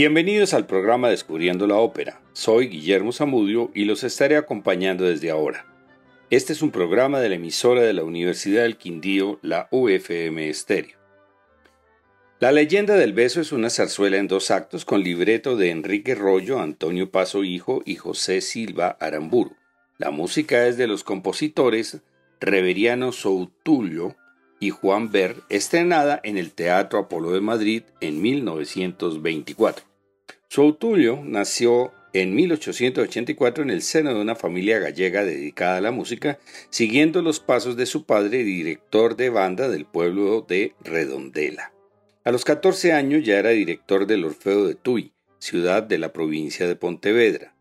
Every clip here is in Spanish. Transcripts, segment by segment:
Bienvenidos al programa Descubriendo la Ópera. Soy Guillermo Zamudio y los estaré acompañando desde ahora. Este es un programa de la emisora de la Universidad del Quindío, la UFM Estéreo. La leyenda del beso es una zarzuela en dos actos con libreto de Enrique Rollo, Antonio Paso Hijo y José Silva Aramburu. La música es de los compositores Reveriano Soutulio y Juan Ver, estrenada en el Teatro Apolo de Madrid en 1924. Soutulio nació en 1884 en el seno de una familia gallega dedicada a la música, siguiendo los pasos de su padre, director de banda del pueblo de Redondela. A los 14 años ya era director del Orfeo de Tuy, ciudad de la provincia de Pontevedra.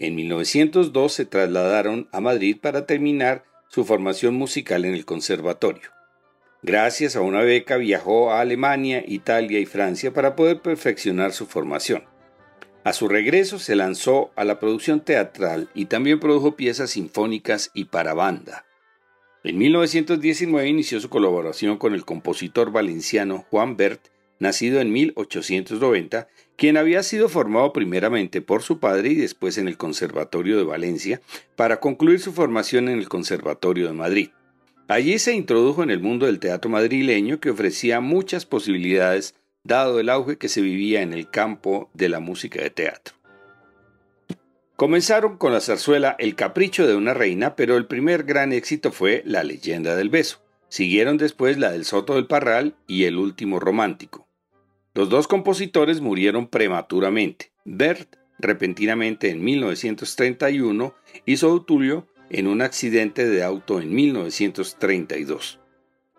En 1902 se trasladaron a Madrid para terminar su formación musical en el conservatorio. Gracias a una beca viajó a Alemania, Italia y Francia para poder perfeccionar su formación. A su regreso se lanzó a la producción teatral y también produjo piezas sinfónicas y para banda. En 1919 inició su colaboración con el compositor valenciano Juan Bert, nacido en 1890, quien había sido formado primeramente por su padre y después en el Conservatorio de Valencia, para concluir su formación en el Conservatorio de Madrid. Allí se introdujo en el mundo del teatro madrileño que ofrecía muchas posibilidades dado el auge que se vivía en el campo de la música de teatro. Comenzaron con la zarzuela El capricho de una reina, pero el primer gran éxito fue La leyenda del beso. Siguieron después la del Soto del Parral y El último romántico. Los dos compositores murieron prematuramente. Bert repentinamente en 1931 y Soutulio en un accidente de auto en 1932.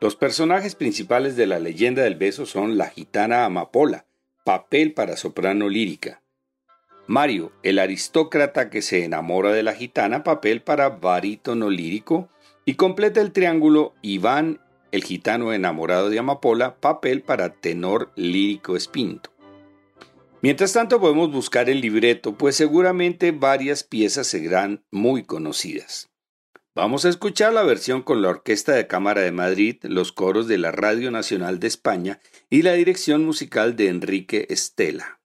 Los personajes principales de la leyenda del beso son la gitana Amapola, papel para soprano lírica. Mario, el aristócrata que se enamora de la gitana, papel para barítono lírico. Y completa el triángulo Iván, el gitano enamorado de Amapola, papel para tenor lírico espinto. Mientras tanto podemos buscar el libreto, pues seguramente varias piezas serán muy conocidas. Vamos a escuchar la versión con la Orquesta de Cámara de Madrid, los coros de la Radio Nacional de España y la dirección musical de Enrique Estela.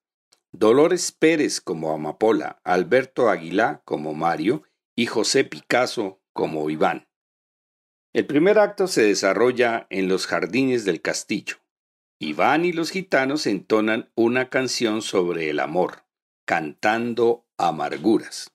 Dolores Pérez como Amapola, Alberto Aguilá como Mario y José Picasso como Iván. El primer acto se desarrolla en los jardines del castillo. Iván y los gitanos entonan una canción sobre el amor, cantando amarguras.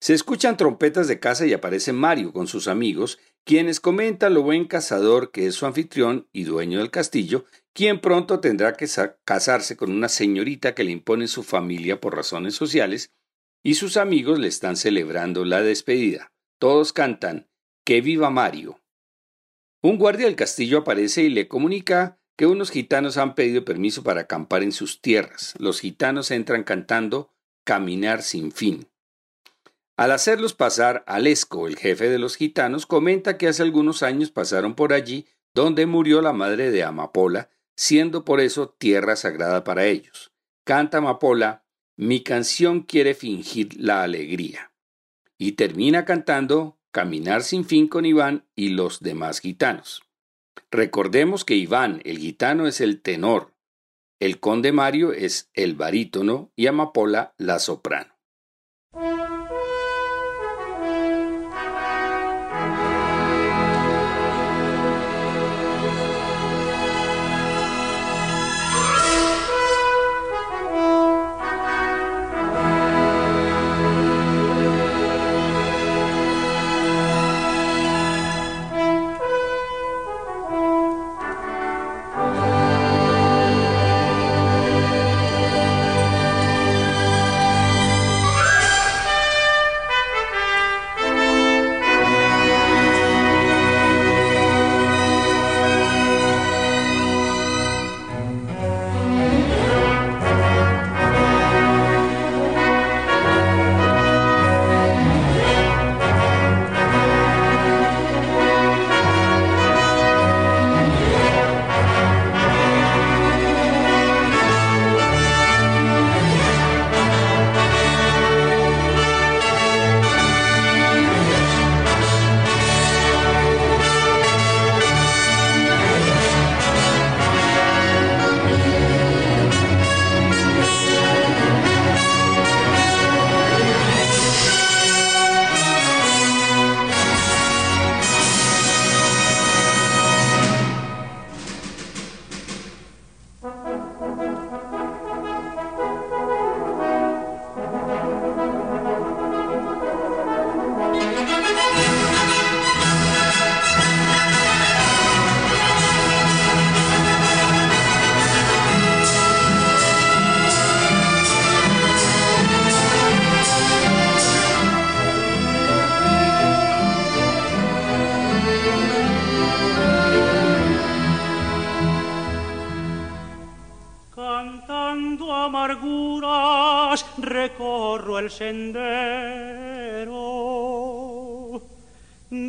Se escuchan trompetas de casa y aparece Mario con sus amigos, quienes comentan lo buen cazador que es su anfitrión y dueño del castillo, quien pronto tendrá que casarse con una señorita que le impone su familia por razones sociales, y sus amigos le están celebrando la despedida. Todos cantan Que viva Mario. Un guardia del castillo aparece y le comunica que unos gitanos han pedido permiso para acampar en sus tierras. Los gitanos entran cantando Caminar sin fin. Al hacerlos pasar, Alesco, el jefe de los gitanos, comenta que hace algunos años pasaron por allí donde murió la madre de Amapola, siendo por eso tierra sagrada para ellos. Canta Amapola, mi canción quiere fingir la alegría. Y termina cantando Caminar sin fin con Iván y los demás gitanos. Recordemos que Iván, el gitano, es el tenor, el conde Mario es el barítono y Amapola la soprano.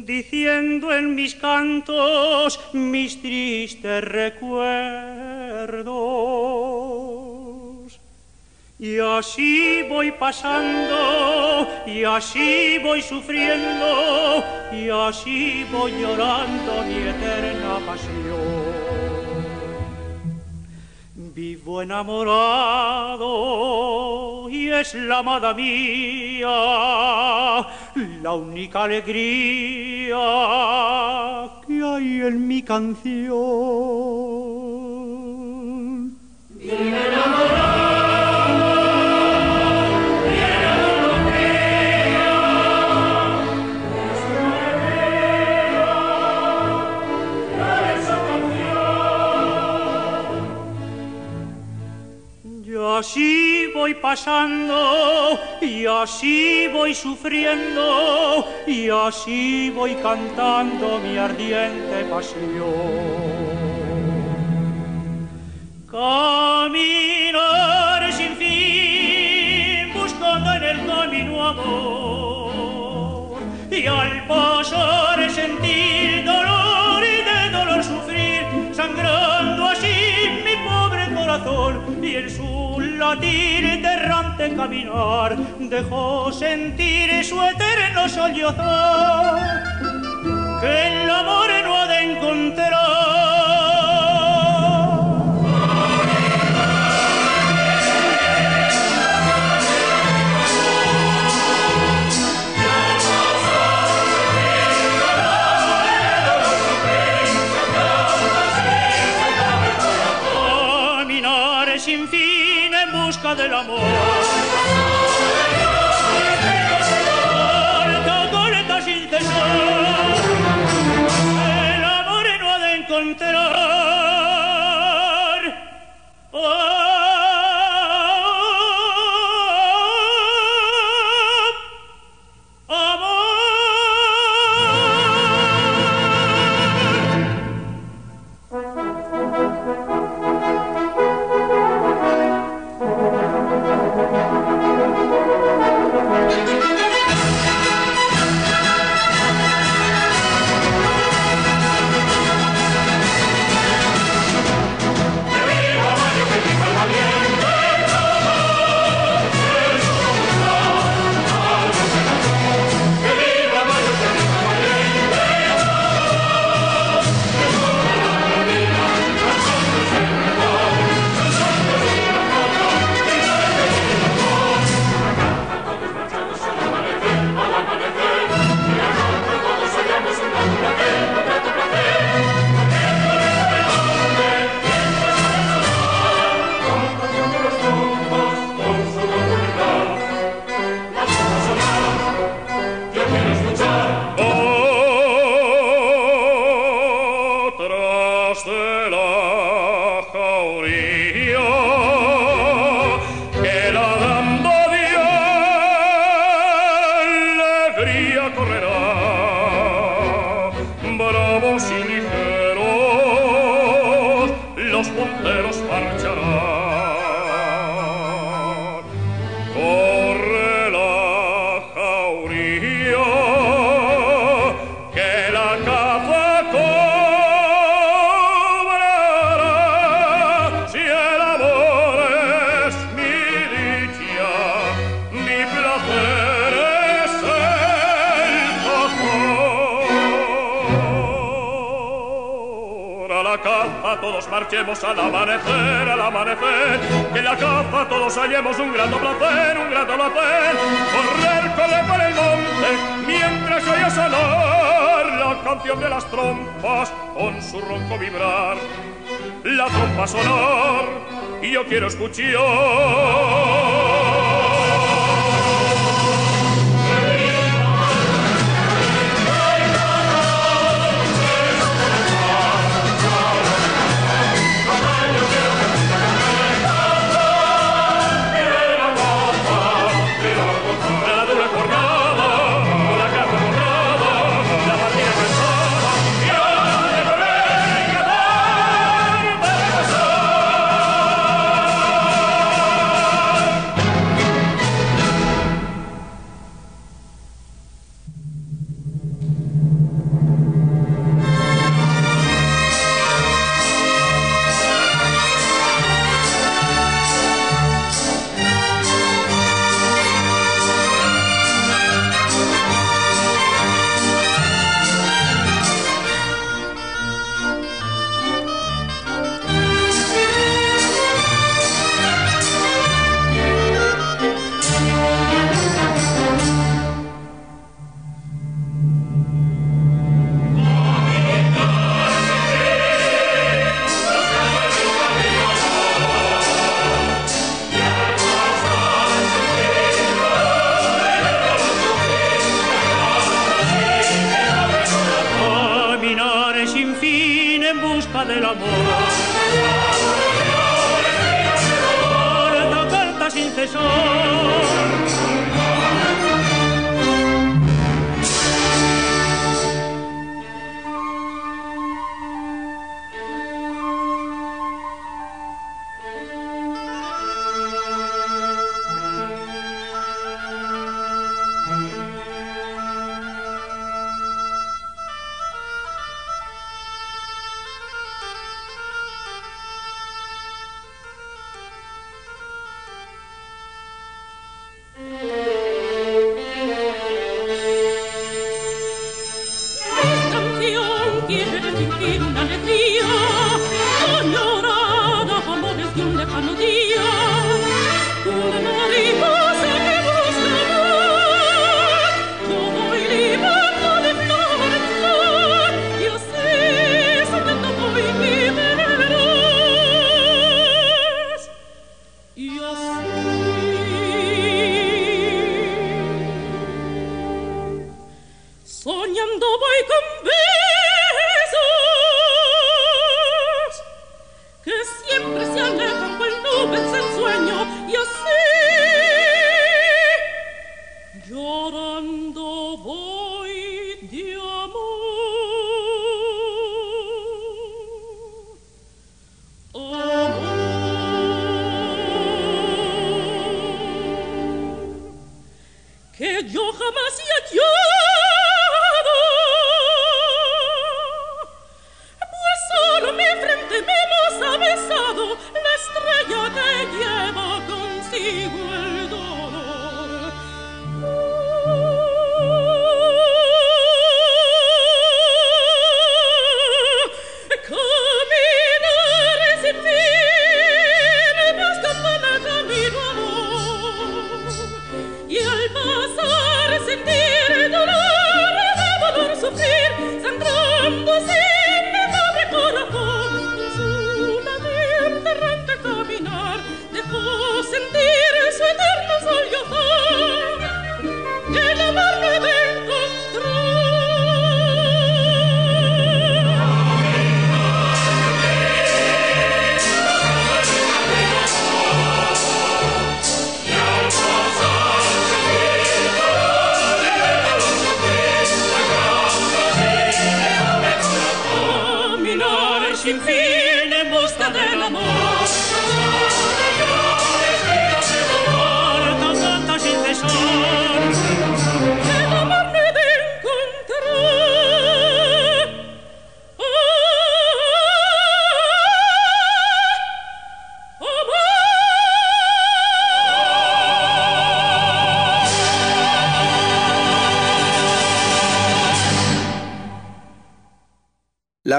Diciendo en mis cantos mis tristes recuerdos. Y así voy pasando, y así voy sufriendo, y así voy llorando mi eterna pasión. Vivo enamorado y es la amada mía la única alegría que hay en mi canción. Vive así voy pasando y así voy sufriendo y así voy cantando mi ardiente pasión. Caminar sin fin buscando en el camino amor y al pasar sentir dolor y de dolor sufrir sangrando así mi pobre corazón y el su latir errante caminar dejó sentir su eterno sollozar que el amor no ha de encontrar del amor. Corta, corta sin cesar, el amor no ha de encontrar. Al amanecer, al amanecer, que la caza todos hallemos un grato placer, un grato placer, correr, correr por el monte, mientras oye sonar la canción de las trompas con su ronco vibrar, la trompa sonar, y yo quiero escuchar.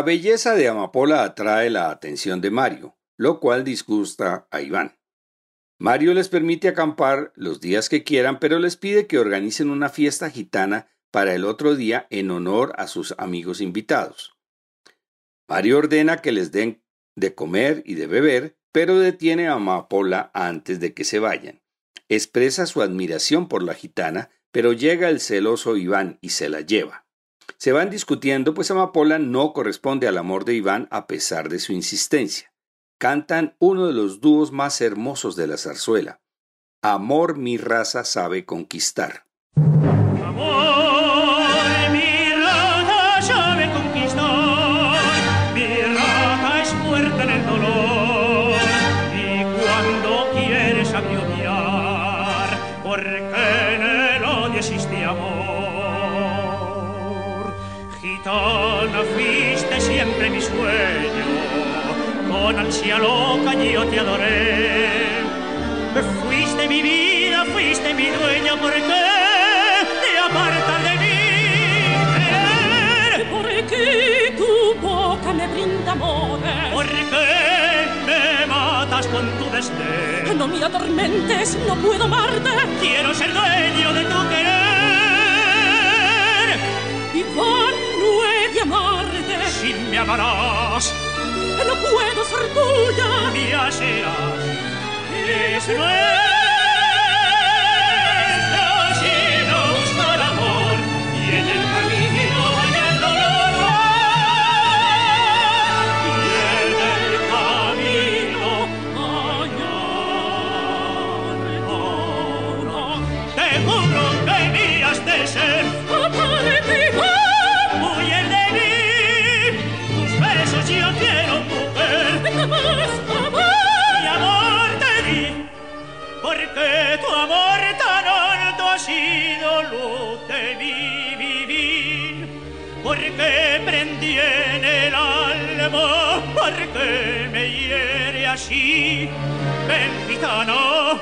La belleza de Amapola atrae la atención de Mario, lo cual disgusta a Iván. Mario les permite acampar los días que quieran, pero les pide que organicen una fiesta gitana para el otro día en honor a sus amigos invitados. Mario ordena que les den de comer y de beber, pero detiene a Amapola antes de que se vayan. Expresa su admiración por la gitana, pero llega el celoso Iván y se la lleva. Se van discutiendo, pues Amapola no corresponde al amor de Iván a pesar de su insistencia. Cantan uno de los dúos más hermosos de la zarzuela. Amor mi raza sabe conquistar. Con ansia loca yo te adoré. Fuiste mi vida, fuiste mi dueña, ¿por qué te apartas de mí? Porque tu boca me brinda amor. ¿Por qué me matas con tu desdén? No me atormentes, no puedo amarte. Quiero ser dueño de tu querer. Iván, no he de amarte. Si me amarás tuya. Mia será. Es nuestra. Porque me hiere así. Ven, gitano,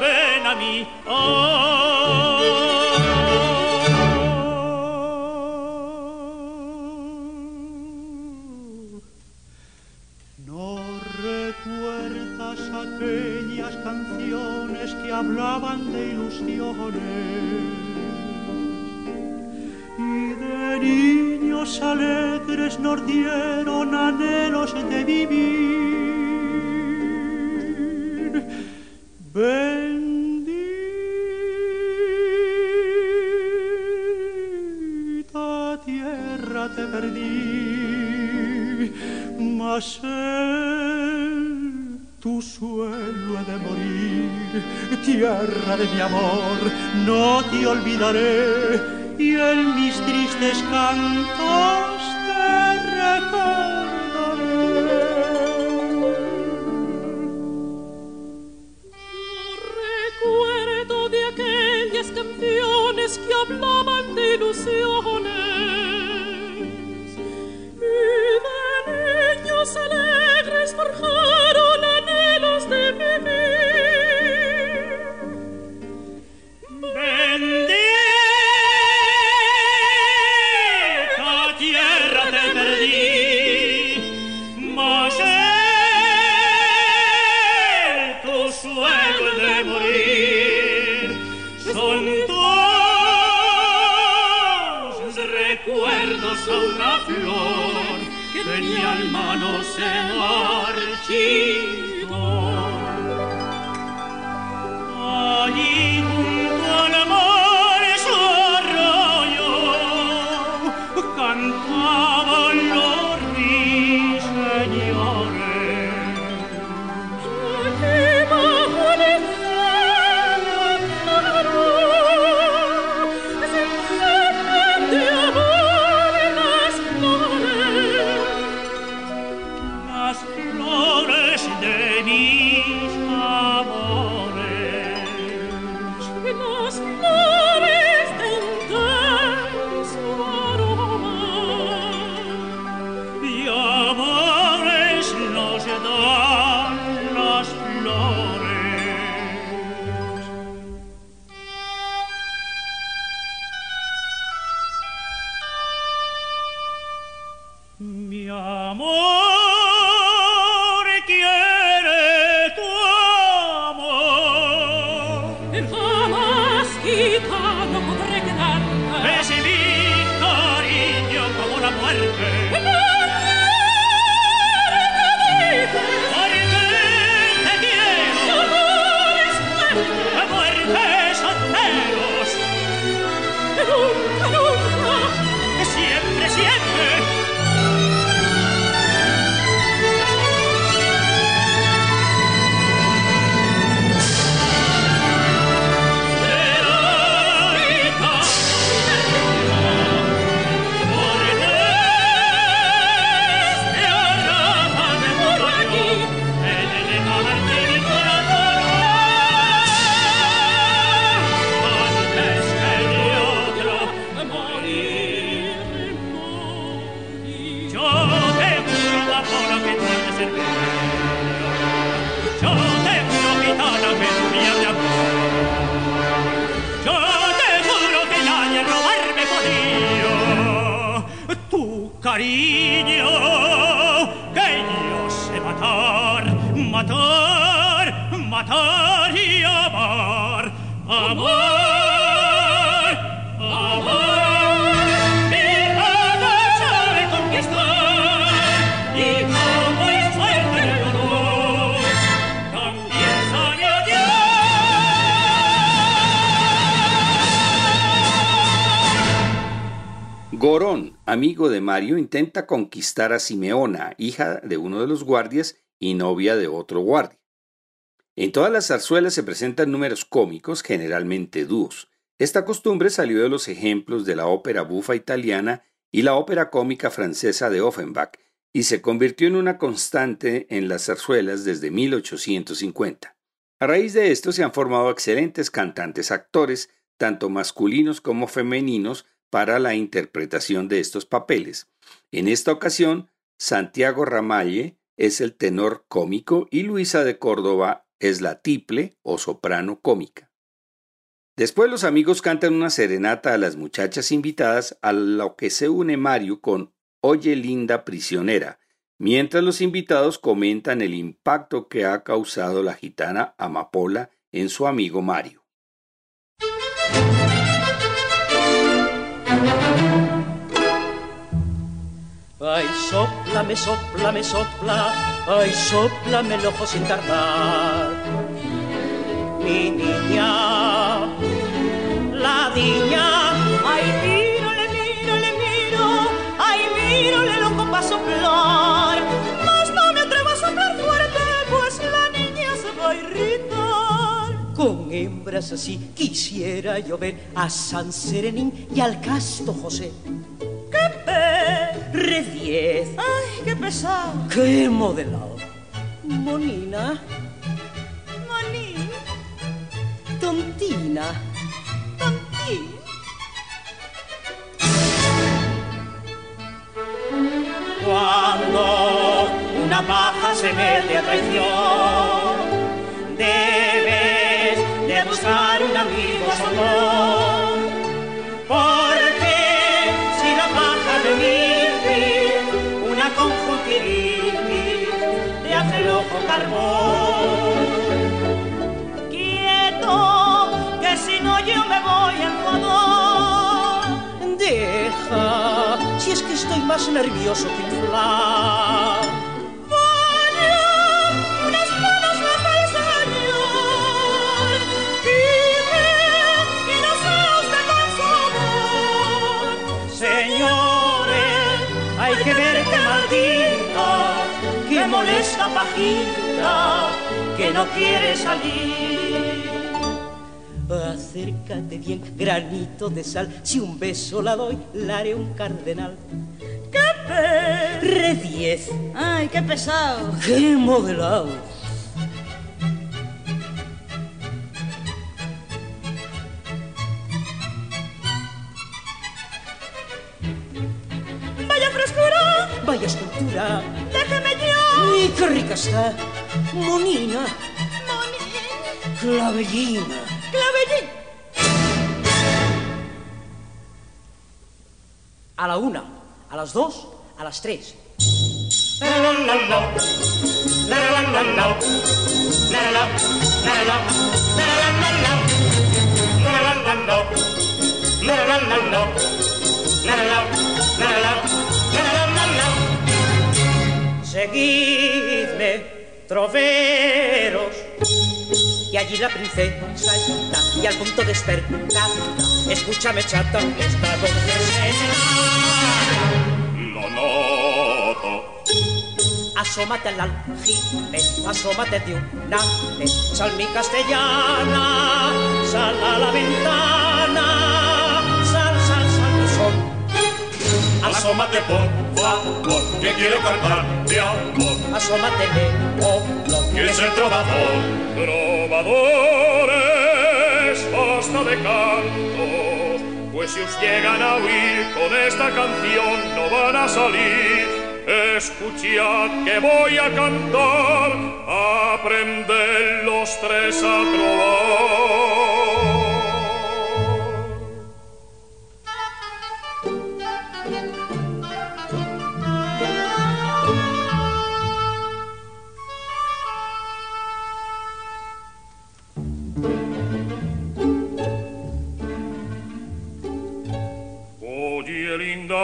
ven a mí. No recuerdas aquellas canciones que hablaban de ilusiones niños alegres nos dieron anhelos de vivir. Bendita tierra te perdí, mas tu suelo he de morir, tierra de mi amor, no te olvidaré y en mis tristes cantos te recordaré. Recuerdo de aquellas canciones que hablaban alma no se marchita. gente Mario, intenta conquistar a Simeona, hija de uno de los guardias y novia de otro guardia. En todas las zarzuelas se presentan números cómicos, generalmente dúos. Esta costumbre salió de los ejemplos de la ópera bufa italiana y la ópera cómica francesa de Offenbach, y se convirtió en una constante en las zarzuelas desde 1850. A raíz de esto se han formado excelentes cantantes actores, tanto masculinos como femeninos, para la interpretación de estos papeles. En esta ocasión, Santiago Ramalle es el tenor cómico y Luisa de Córdoba es la tiple o soprano cómica. Después los amigos cantan una serenata a las muchachas invitadas, a lo que se une Mario con Oye linda prisionera, mientras los invitados comentan el impacto que ha causado la gitana Amapola en su amigo Mario. Ay, sopla, me sopla, me sopla, ay, sopla, me ojo sin tardar. Mi niña, la niña, ay, miro, le miro, le miro, ay, miro, le loco pa' soplar. Mas no me atrevo a soplar fuerte, pues la niña se va a irritar. Con hembras así quisiera yo ver a San Serenín y al casto José. Re 10. Ay, qué pesado. Qué modelado. Monina. Monín. Tontina. Tontín. Cuando una paja se mete a traición, debes de buscar un amigo solo. Sea usted tan favor. Señores, hay que ver qué maldita, que molesta pajita, que no quiere salir. Acércate bien, granito de sal. Si un beso la doy, la haré un cardenal. ¡Qué perre diez! ¡Ay, qué pesado! ¡Qué modelado! ¡Vaya frescura! ¡Vaya escultura! ¡Déjeme yo! ¡Y qué rica está! ¡Monina! ¡Monín! ¡Clavellina! A la una, a las dos, a las tres. Seguidme, troveros, y allí la princesa está, y al punto despertada, escúchame chata, esta doncella. Lo noto. Asómate al aljibe, asómate de una vez, sal mi castellana, sal a la ventana, sal, sal, sal mi sol. Asómate por favor, que quiero cantar de amor. Asómate de lo ¿Quién es el trovador? Trovadores, basta de cantos, pues si os llegan a oír con esta canción no van a salir. Escuchad que voy a cantar, aprended los tres a trovar.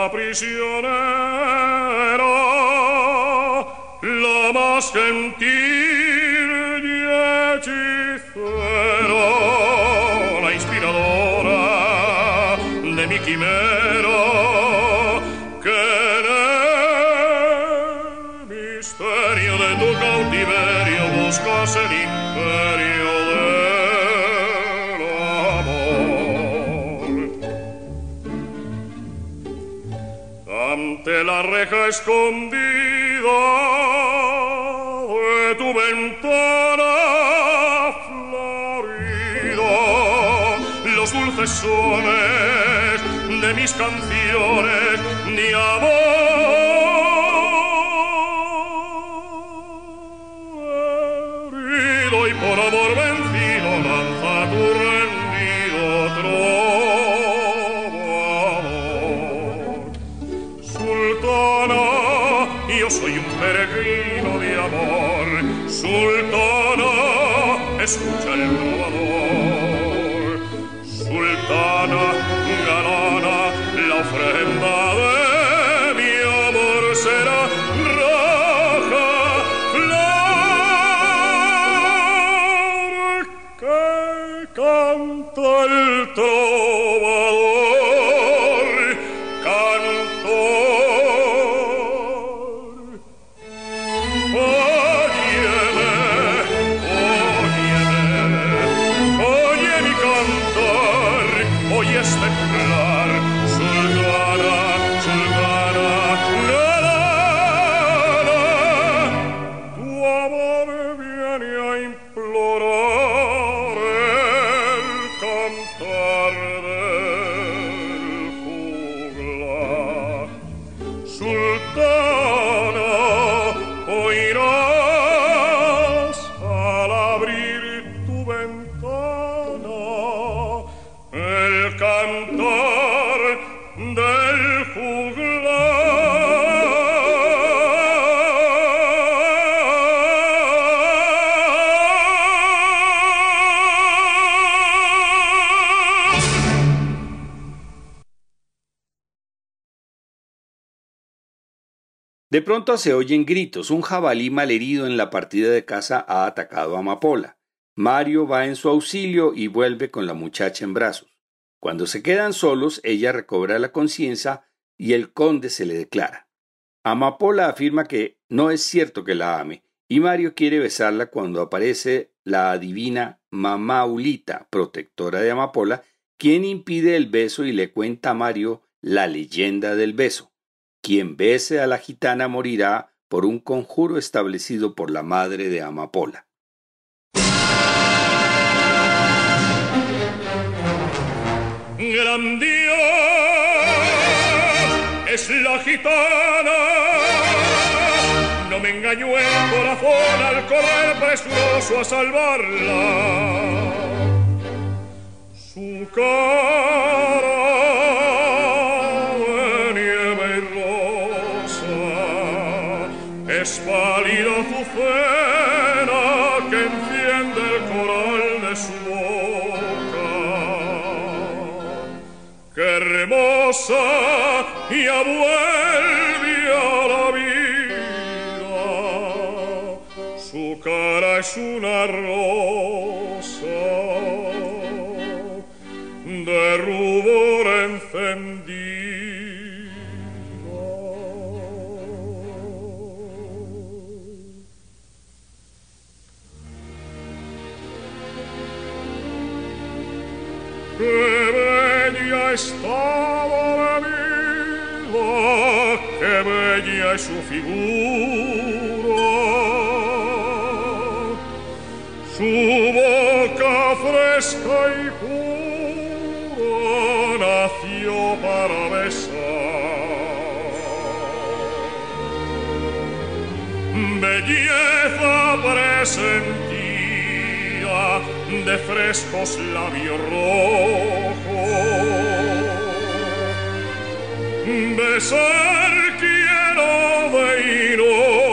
Linda prisionera, la más gentil reja escondida de tu ventana florida, los dulces sones de mis canciones ni amor. Pronto se oyen gritos. Un jabalí malherido en la partida de casa ha atacado a Amapola. Mario va en su auxilio y vuelve con la muchacha en brazos. Cuando se quedan solos, ella recobra la conciencia y el conde se le declara. Amapola afirma que no es cierto que la ame, y Mario quiere besarla cuando aparece la adivina Mamaulita, protectora de Amapola, quien impide el beso y le cuenta a Mario la leyenda del beso. Quien bese a la gitana morirá por un conjuro establecido por la madre de Amapola. Gran Dios es la gitana, no me engañó el corazón al correr presuroso a salvarla. Su cara hermosa y vuelve a la vida! Su cara es una rosa de rubor encendido. estaba su figura. Su boca fresca y pura nació para besar. Belleza presentía de frescos labios rojos besar quiero de hinojos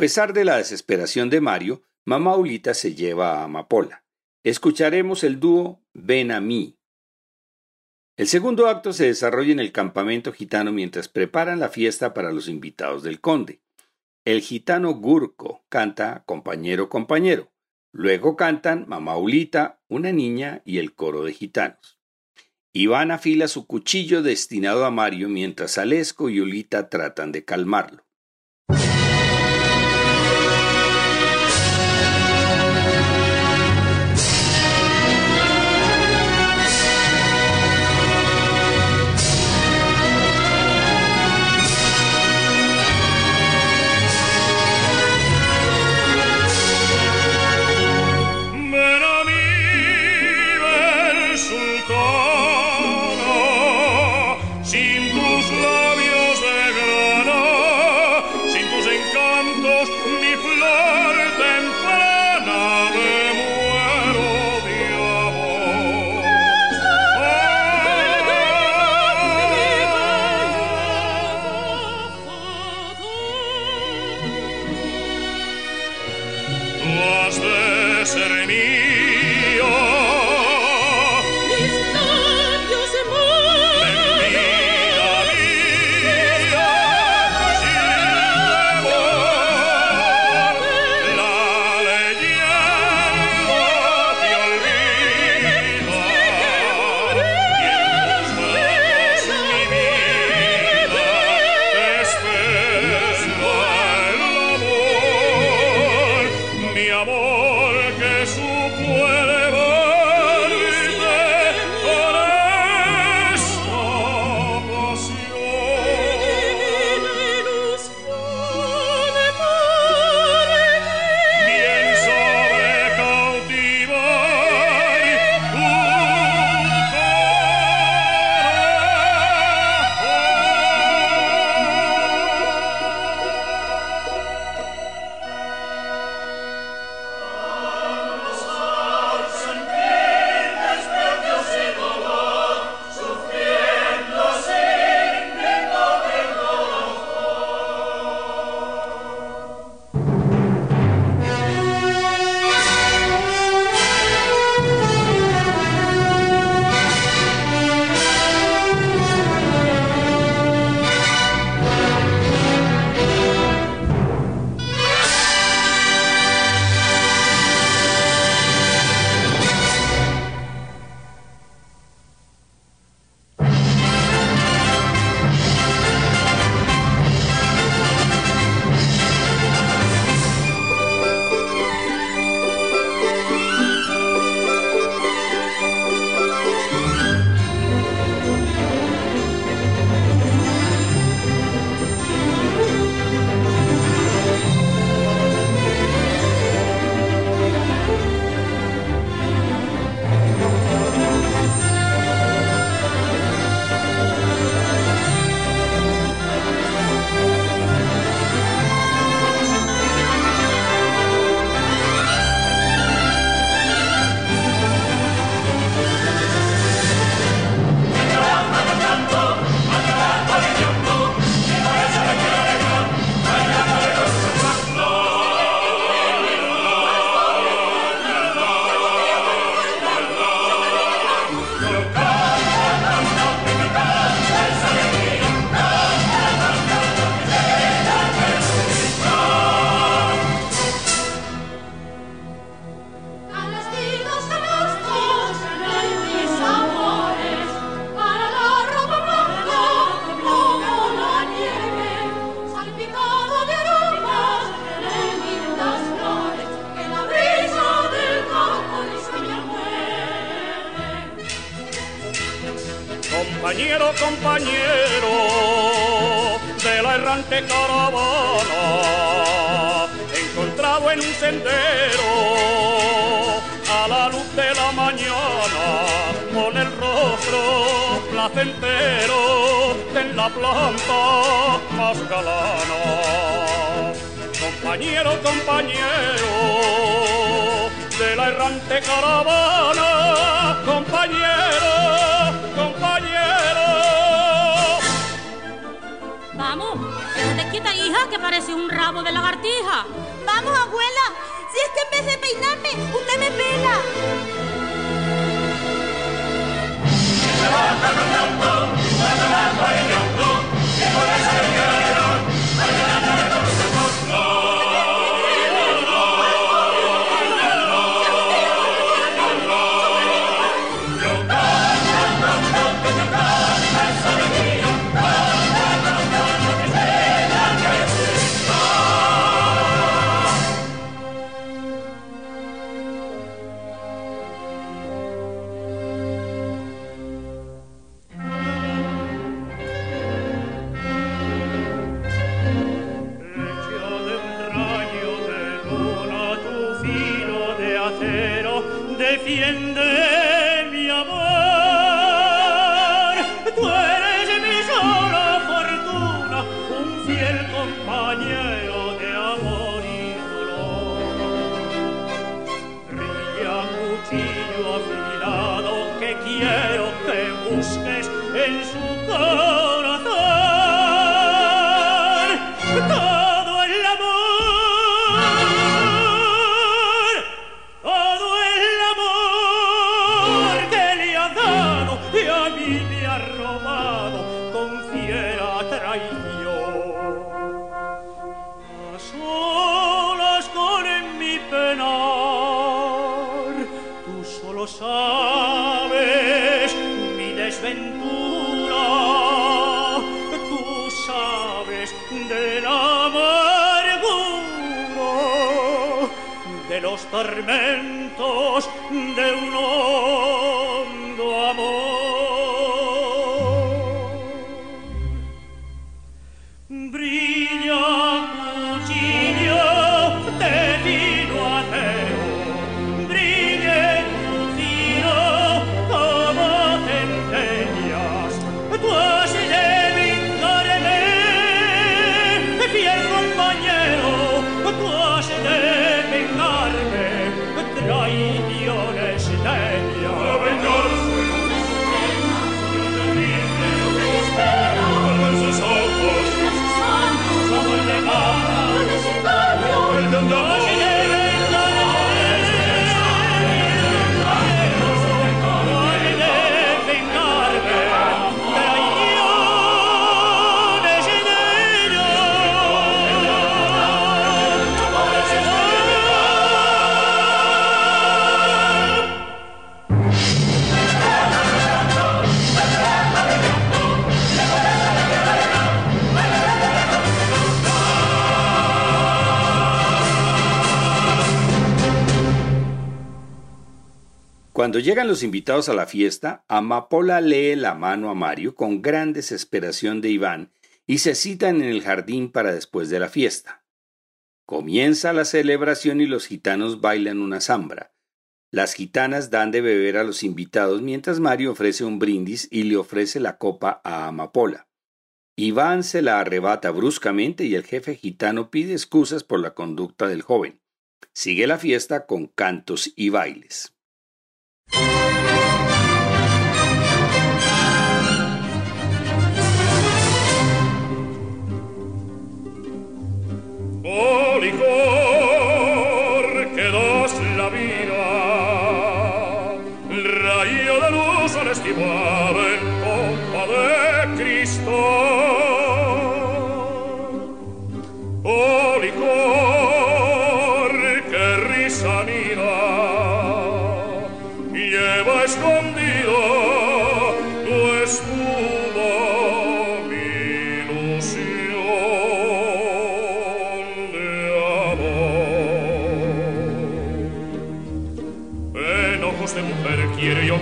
pesar de la desesperación de Mario, mamá Ulita se lleva a Amapola. Escucharemos el dúo Ven a mí. El segundo acto se desarrolla en el campamento gitano mientras preparan la fiesta para los invitados del conde. El gitano Gurko canta Compañero, compañero. Luego cantan Mamá Ulita, una niña y el coro de gitanos. Iván afila su cuchillo destinado a Mario mientras Alesco y Ulita tratan de calmarlo. splendide los tormentos de un Cuando llegan los invitados a la fiesta, Amapola lee la mano a Mario con gran desesperación de Iván y se citan en el jardín para después de la fiesta. Comienza la celebración y los gitanos bailan una zambra. Las gitanas dan de beber a los invitados mientras Mario ofrece un brindis y le ofrece la copa a Amapola. Iván se la arrebata bruscamente y el jefe gitano pide excusas por la conducta del joven. Sigue la fiesta con cantos y bailes. oh licor que das la vida, rayo de luz al estivar en copa de Cristo. Oh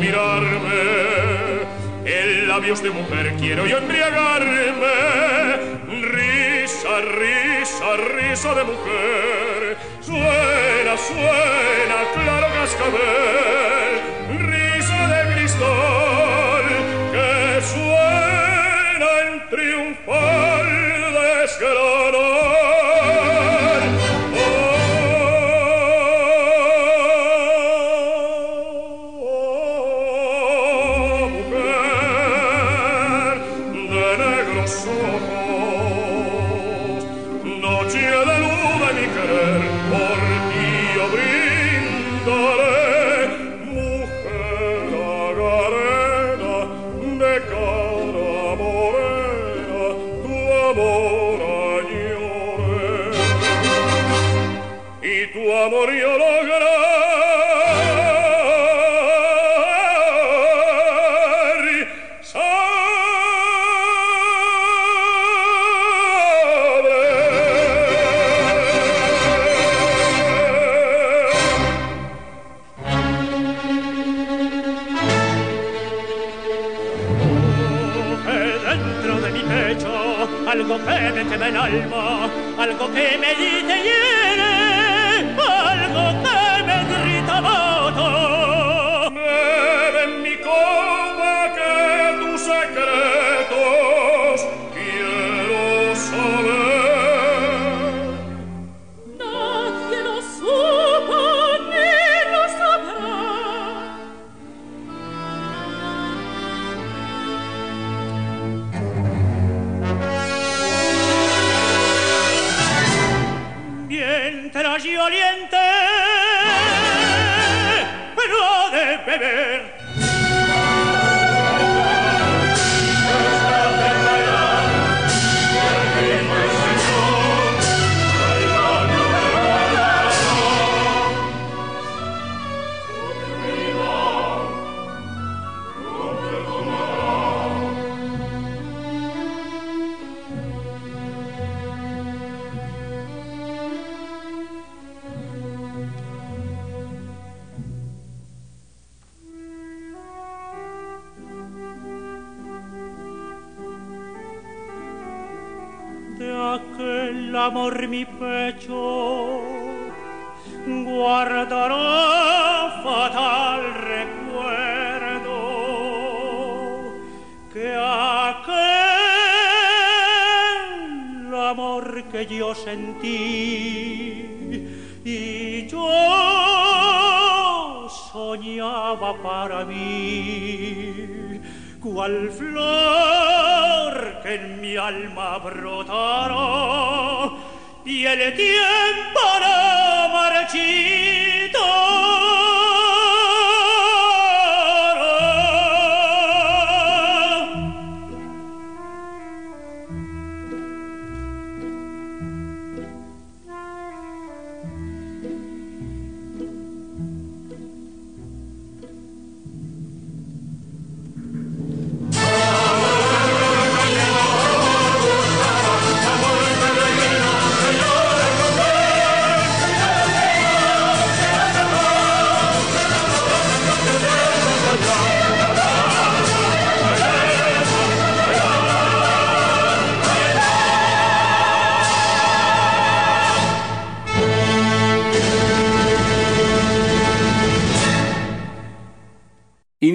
mirarme, en labios de mujer quiero yo embriagarme. Risa, risa, risa de mujer, suena, suena, claro cascabel, oriente, pero de beber mi pecho guardará fatal recuerdo que aquel amor que yo sentí y yo soñaba para mí cual flor que en mi alma brotará y el tiempo no marchito.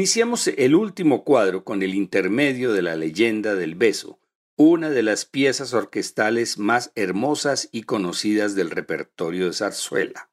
Iniciamos el último cuadro con el intermedio de la leyenda del beso, una de las piezas orquestales más hermosas y conocidas del repertorio de zarzuela.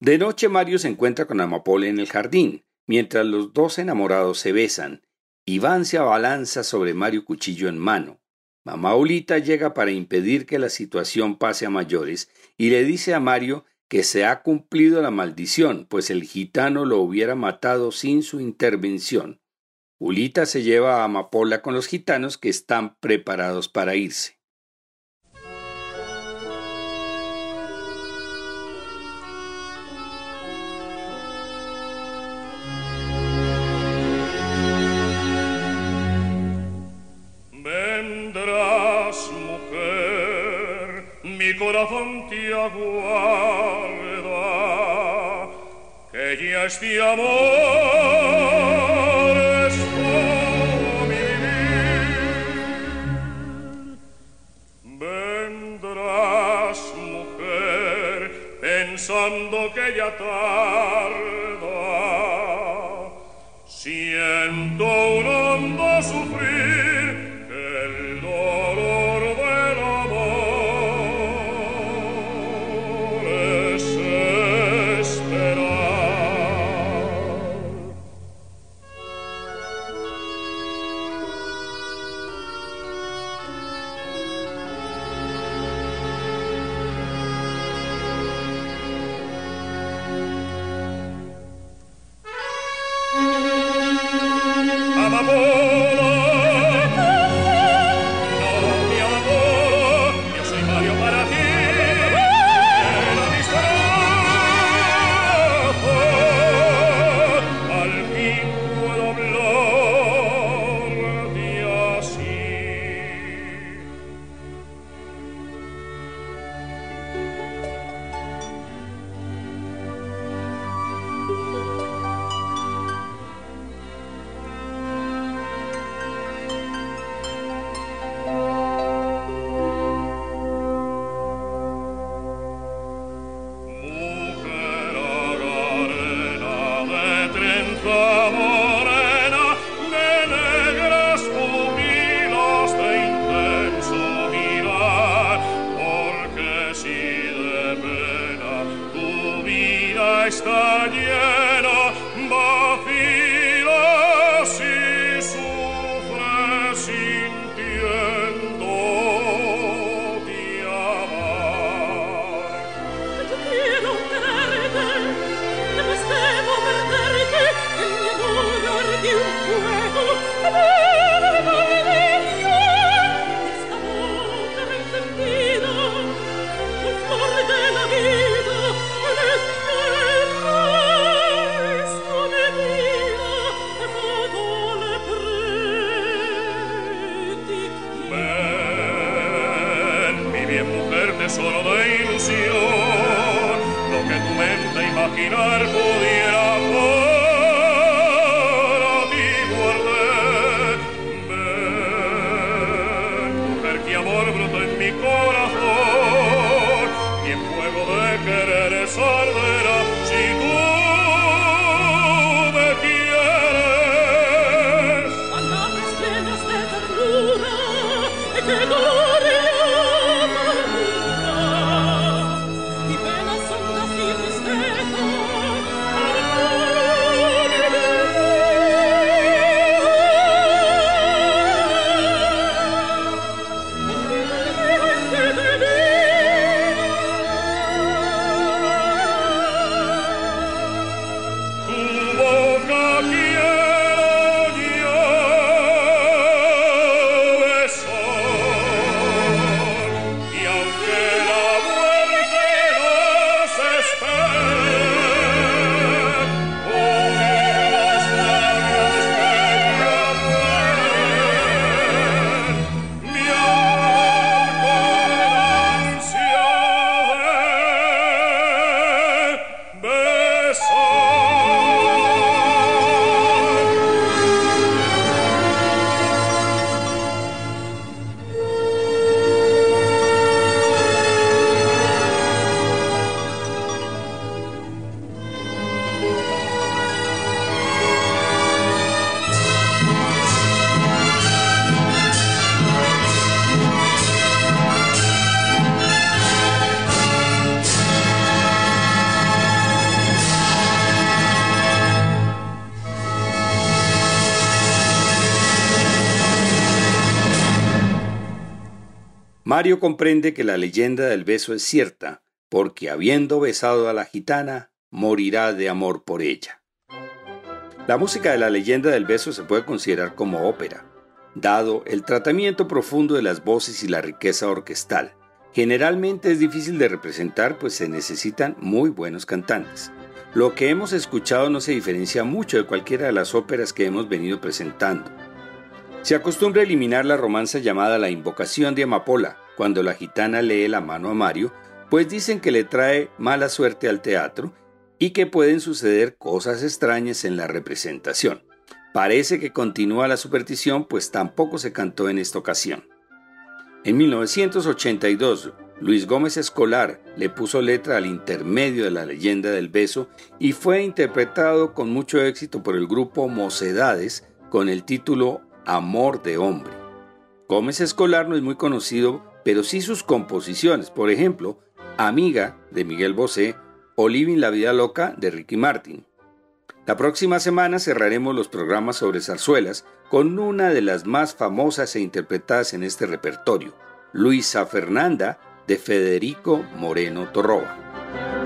De noche Mario se encuentra con Amapola en el jardín, mientras los dos enamorados se besan. Iván se abalanza sobre Mario cuchillo en mano. Mamá Ulita llega para impedir que la situación pase a mayores y le dice a Mario que se ha cumplido la maldición, pues el gitano lo hubiera matado sin su intervención. Ulita se lleva a Amapola con los gitanos que están preparados para irse. piccola fontia guarda che gli asti amore scomi vendrás mujer pensando que ya tarda siento Mario comprende que la leyenda del beso es cierta, porque habiendo besado a la gitana, morirá de amor por ella. La música de la leyenda del beso se puede considerar como ópera, dado el tratamiento profundo de las voces y la riqueza orquestal. Generalmente es difícil de representar pues se necesitan muy buenos cantantes. Lo que hemos escuchado no se diferencia mucho de cualquiera de las óperas que hemos venido presentando. Se acostumbra eliminar la romanza llamada la invocación de Amapola, cuando la gitana lee la mano a Mario, pues dicen que le trae mala suerte al teatro y que pueden suceder cosas extrañas en la representación. Parece que continúa la superstición, pues tampoco se cantó en esta ocasión. En 1982, Luis Gómez Escolar le puso letra al intermedio de la leyenda del beso y fue interpretado con mucho éxito por el grupo Mocedades con el título Amor de Hombre. Gómez Escolar no es muy conocido, pero sí sus composiciones, por ejemplo, Amiga de Miguel Bosé o Living la Vida Loca de Ricky Martin. La próxima semana cerraremos los programas sobre zarzuelas con una de las más famosas e interpretadas en este repertorio, Luisa Fernanda de Federico Moreno Torroba.